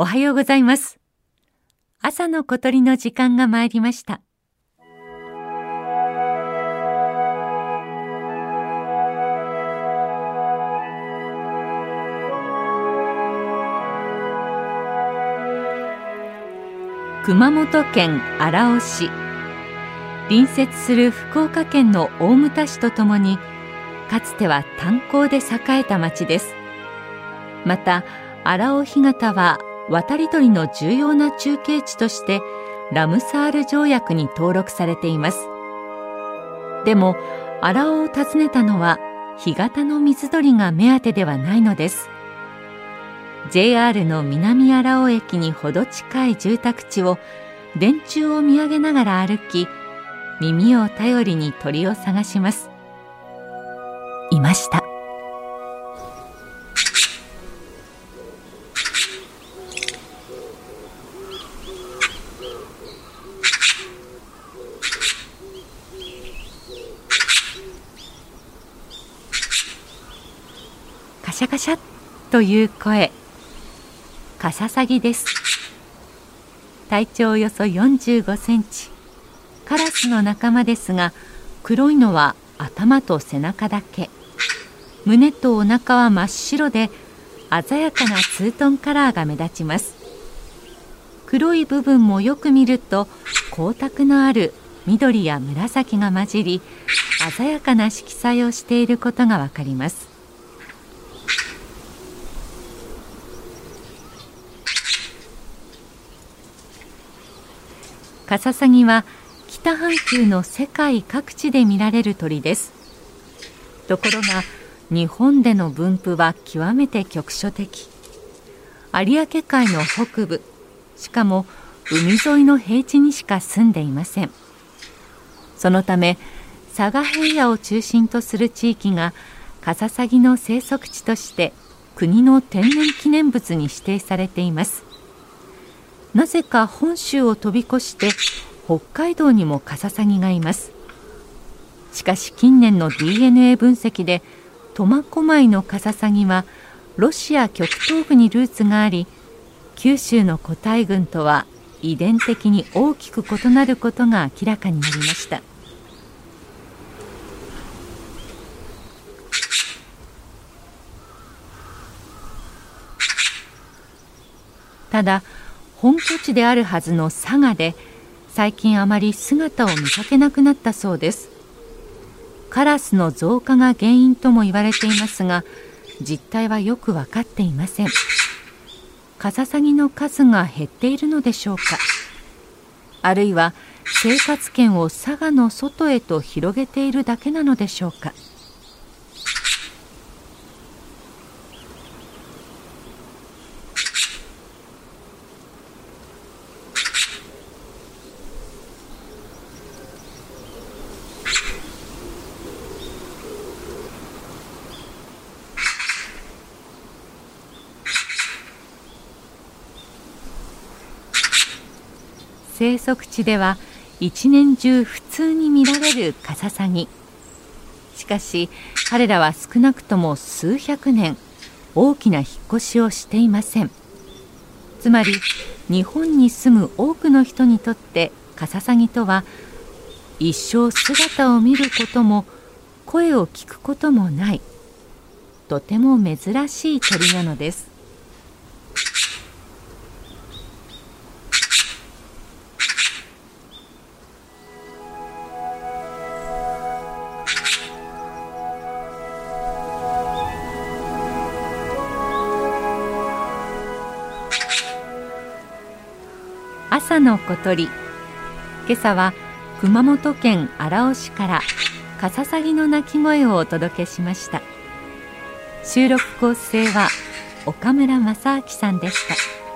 おはようございます。朝の小鳥の時間が参りました。熊本県荒尾市。隣接する福岡県の大牟田市とともにかつては炭鉱で栄えた町です。また荒尾干潟は渡り鳥の重要な中継地としてラムサール条約に登録されています。でも荒尾を訪ねたのは干潟の水鳥が目当てではないのです。JR の南荒尾駅にほど近い住宅地を電柱を見上げながら歩き耳を頼りに鳥を探します。いました。シャカシャという声。カササギです。体長およそ45センチ。カラスの仲間ですが黒いのは頭と背中だけ。胸とお腹は真っ白で鮮やかなツートンカラーが目立ちます。黒い部分もよく見ると光沢のある緑や紫が混じり鮮やかな色彩をしていることがわかります。カササギは北半球の世界各地で見られる鳥です。ところが日本での分布は極めて局所的。有明海の北部しかも海沿いの平地にしか住んでいません。そのため佐賀平野を中心とする地域がカササギの生息地として国の天然記念物に指定されています。なぜか本州を飛び越して北海道にもカササギがいます。しかし近年の DNA 分析で苫小牧のカササギはロシア極東部にルーツがあり九州の個体群とは遺伝的に大きく異なることが明らかになりました。ただ本拠地であるはずの佐賀で最近あまり姿を見かけなくなったそうです。カラスの増加が原因とも言われていますが実態はよく分かっていません。カササギの数が減っているのでしょうか。あるいは生活圏を佐賀の外へと広げているだけなのでしょうか。生息地では一年中普通に見られるカササギ。しかし彼らは少なくとも数百年大きな引っ越しをしていません。つまり日本に住む多くの人にとってカササギとは一生姿を見ることも声を聞くこともないとても珍しい鳥なのです。朝の小鳥。今朝は熊本県荒尾市からカササギの鳴き声をお届けしました。収録構成は岡村正明さんでした。